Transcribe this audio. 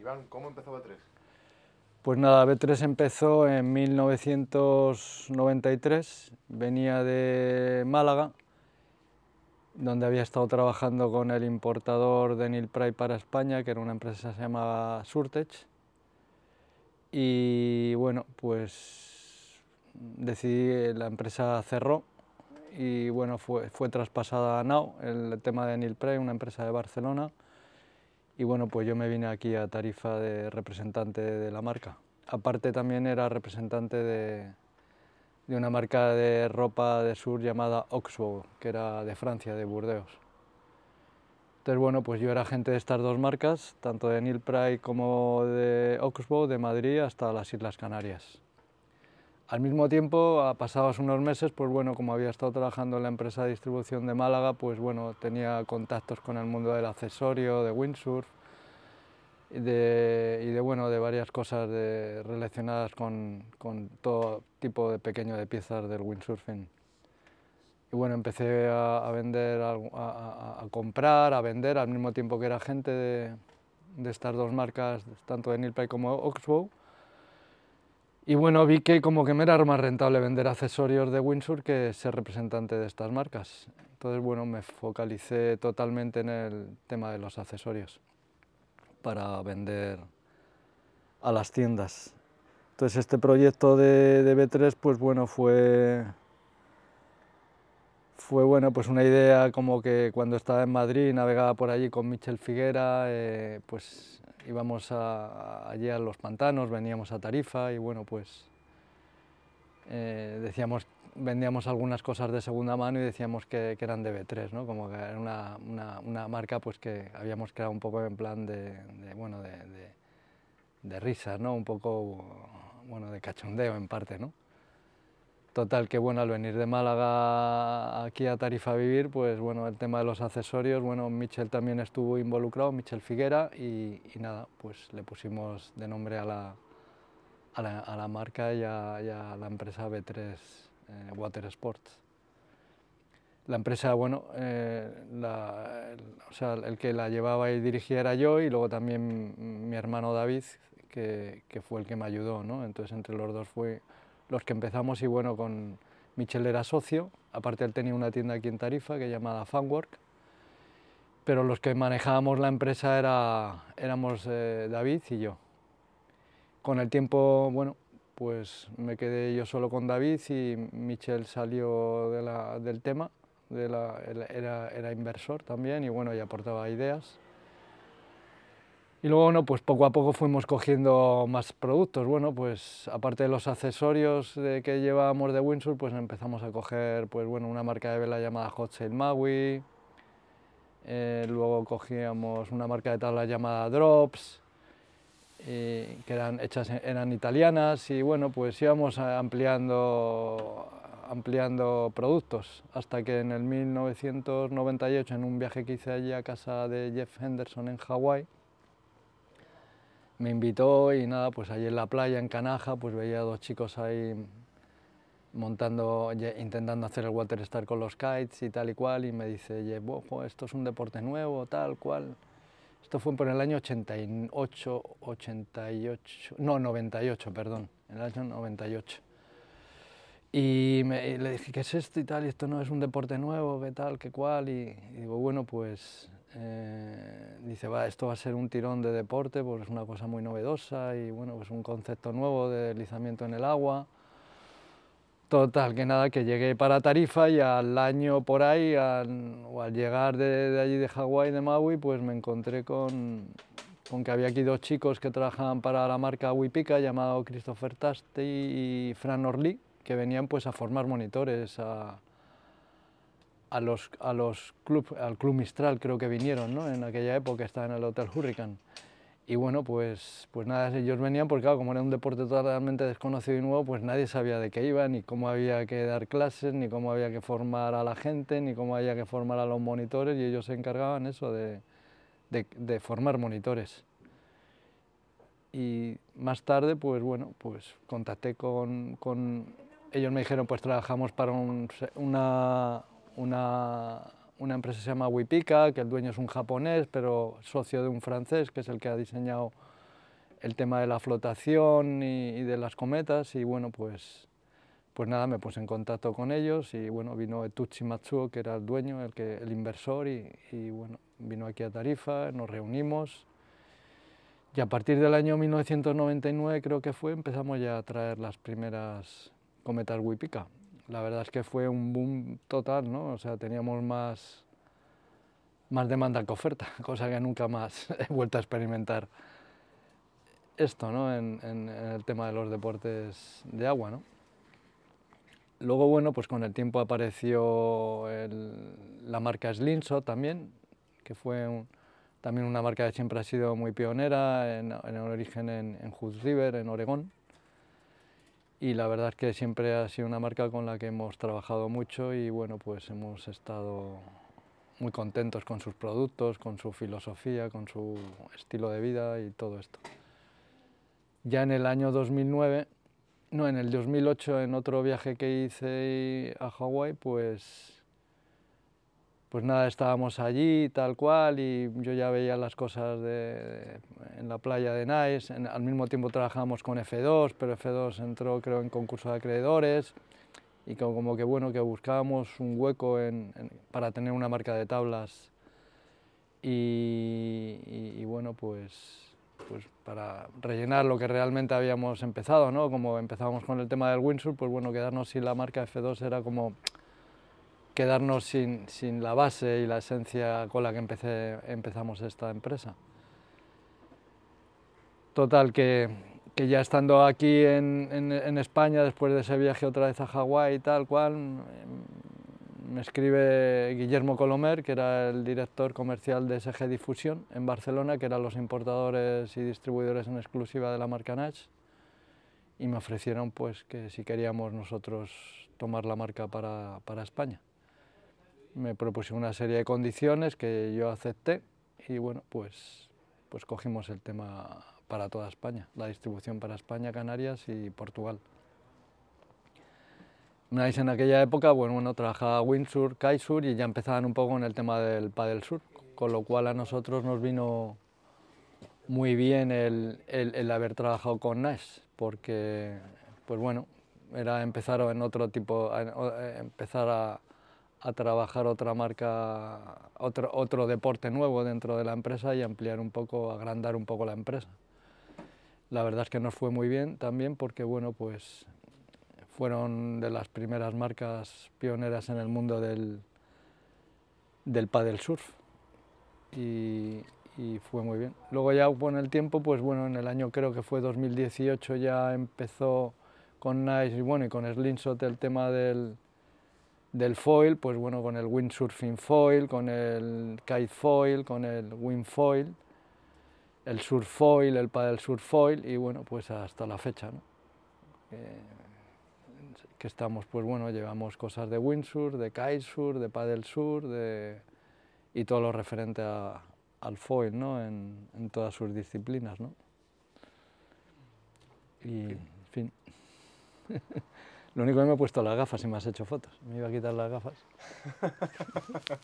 Iván, ¿cómo empezó B3? Pues nada, B3 empezó en 1993, venía de Málaga, donde había estado trabajando con el importador de Nil Pride para España, que era una empresa que se llamaba Surtech. Y bueno, pues decidí, la empresa cerró y bueno, fue, fue traspasada a Now, el tema de Nil Pride, una empresa de Barcelona y bueno, pues yo me vine aquí a Tarifa de representante de la marca. Aparte también era representante de, de una marca de ropa de sur llamada Oxbow, que era de Francia, de Burdeos. Entonces bueno, pues yo era agente de estas dos marcas, tanto de Neil Pride como de Oxbow, de Madrid hasta las Islas Canarias. Al mismo tiempo, pasados unos meses, pues bueno, como había estado trabajando en la empresa de distribución de Málaga, pues bueno, tenía contactos con el mundo del accesorio, de windsurf de, y de bueno, de varias cosas de, relacionadas con, con, todo tipo de pequeño de piezas del windsurfing. Y bueno, empecé a, a vender, a, a, a, comprar, a vender, al mismo tiempo que era gente de, de estas dos marcas, tanto de Nilpay como Oxbow, y bueno, vi que como que me era más rentable vender accesorios de Windsor que ser representante de estas marcas. Entonces, bueno, me focalicé totalmente en el tema de los accesorios para vender a las tiendas. Entonces, este proyecto de, de B3, pues bueno, fue, fue bueno, pues una idea como que cuando estaba en Madrid, navegaba por allí con Michel Figuera, eh, pues íbamos a, allí a los pantanos, veníamos a Tarifa y bueno, pues eh, decíamos, vendíamos algunas cosas de segunda mano y decíamos que, eran de B3, ¿no? como que era una, marca pues que habíamos creado un poco en plan de, de bueno, de, de, de risas, ¿no? un poco bueno, de cachondeo en parte. ¿no? Total, que bueno, al venir de Málaga aquí a Tarifa a vivir, pues bueno, el tema de los accesorios, bueno, Michel también estuvo involucrado, Michel Figuera, y, y nada, pues le pusimos de nombre a la, a la, a la marca y a, y a, la empresa B3 eh, Water Sports. La empresa, bueno, eh, la, el, o sea, el que la llevaba y dirigía era yo y luego también mi hermano David, que, que fue el que me ayudó, ¿no? Entonces entre los dos fue los que empezamos y bueno, con Michel era socio, aparte él tenía una tienda aquí en Tarifa que llamada Fanwork, pero los que manejábamos la empresa era, éramos eh, David y yo. Con el tiempo, bueno, pues me quedé yo solo con David y Michel salió del tema, era, era inversor también y bueno, y aportaba ideas. Y luego, bueno, pues poco a poco fuimos cogiendo más productos. Bueno, pues aparte de los accesorios que llevábamos de Windsor, pues empezamos a coger, pues bueno, una marca de vela llamada Hot Sail Maui. Eh, luego cogíamos una marca de tabla llamada Drops, y, que eran hechas, eran italianas y bueno, pues íbamos ampliando, ampliando productos hasta que en el 1998, en un viaje que hice allí a casa de Jeff Henderson en Hawái, me invitó y nada, pues allí en la playa, en Canaja, pues veía a dos chicos ahí montando, intentando hacer el water star con los kites y tal y cual, y me dice, ojo, esto es un deporte nuevo, tal cual. Esto fue por el año 88, 88, no, 98, perdón, en el año 98. Y, me, y, le dije, ¿qué es esto y tal? Y esto no es un deporte nuevo, ¿qué tal, qué cual? Y, y digo, bueno, pues eh, dice, va, esto va a ser un tirón de deporte, pues es una cosa muy novedosa y bueno, pues un concepto nuevo de deslizamiento en el agua. Total, que nada, que llegué para Tarifa y al año por ahí, al, o al llegar de, de allí de Hawái, de Maui, pues me encontré con, con, que había aquí dos chicos que trabajaban para la marca Wipica, llamado Christopher Taste y Fran Orly, que venían pues a formar monitores, a, a los, a los club, al Club Mistral creo que vinieron, ¿no? En aquella época estaba en el Hotel Hurricane. Y bueno, pues, pues nada, ellos venían porque claro, como era un deporte totalmente desconocido y nuevo, pues nadie sabía de qué iba, ni cómo había que dar clases, ni cómo había que formar a la gente, ni cómo había que formar a los monitores, y ellos se encargaban eso de, de, de formar monitores. Y más tarde, pues bueno, pues contacté con, con ellos me dijeron, pues trabajamos para un, una, una, una, empresa se llama Wipica, que el dueño es un japonés, pero socio de un francés, que es el que ha diseñado el tema de la flotación y, de las cometas y bueno, pues, pues nada, me puse en contacto con ellos y bueno, vino Etuchi Matsuo, que era el dueño, el, que, el inversor y, y bueno, vino aquí a Tarifa, nos reunimos y a partir del año 1999 creo que fue, empezamos ya a traer las primeras cometas Wipica. La verdad es que fue un boom total, ¿no? O sea, teníamos más, más demanda que oferta, cosa que nunca más he vuelto a experimentar esto ¿no? en, el tema de los deportes de agua. ¿no? Luego, bueno, pues con el tiempo apareció la marca Slinso también, que fue también una marca que siempre ha sido muy pionera en, el origen en, en Hood River, en Oregón. Y la verdad es que siempre ha sido una marca con la que hemos trabajado mucho y bueno, pues hemos estado muy contentos con sus productos, con su filosofía, con su estilo de vida y todo esto. Ya en el año 2009, no, en el 2008, en otro viaje que hice a Hawái, pues, pues nada, estábamos allí tal cual y yo ya veía las cosas de, en la playa de Nice. al mismo tiempo trabajamos con F2, pero F2 entró creo en concurso de acreedores y como, que bueno, que buscábamos un hueco para tener una marca de tablas y bueno, pues pues para rellenar lo que realmente habíamos empezado, ¿no? Como empezábamos con el tema del windsurf, pues bueno, quedarnos sin la marca F2 era como quedarnos sin, sin la base y la esencia con la que empecé, empezamos esta empresa. Total, que, que ya estando aquí en, en, en, España, después de ese viaje otra vez a Hawái y tal cual, me escribe Guillermo Colomer, que era el director comercial de SG Difusión en Barcelona, que eran los importadores y distribuidores en exclusiva de la marca Nach, y me ofrecieron pues, que si queríamos nosotros tomar la marca para, para España. Me propusieron una serie de condiciones que yo acepté y bueno, pues, pues cogimos el tema para toda España, la distribución para España, Canarias y Portugal. En aquella época, bueno, trabajaba Windsur, Kaisur y ya empezaban un poco en el tema del paddle sur, con lo cual a nosotros nos vino muy bien el, el, haber trabajado con Nash, porque, pues bueno, era empezar en otro tipo, empezar a, a trabajar otra marca, otro, otro deporte nuevo dentro de la empresa y ampliar un poco, agrandar un poco la empresa. La verdad es que nos fue muy bien también porque, bueno, pues fueron de las primeras marcas pioneras en el mundo del, del paddle surf y, fue muy bien. Luego ya con el tiempo, pues bueno, en el año creo que fue 2018 ya empezó con Nice y bueno y con Slingshot el tema del, del foil, pues bueno, con el windsurfing foil, con el kite foil, con el wind foil, el surf foil, el paddle surf foil y bueno, pues hasta la fecha, ¿no? que estamos, pues bueno, llevamos cosas de windsurf, de kitesurf, de paddle surf, de, y todo lo referente a, al foil, ¿no? En, todas sus disciplinas, ¿no? Y, en fin. lo único que me he puesto las gafas y me has hecho fotos. Me iba a quitar las gafas.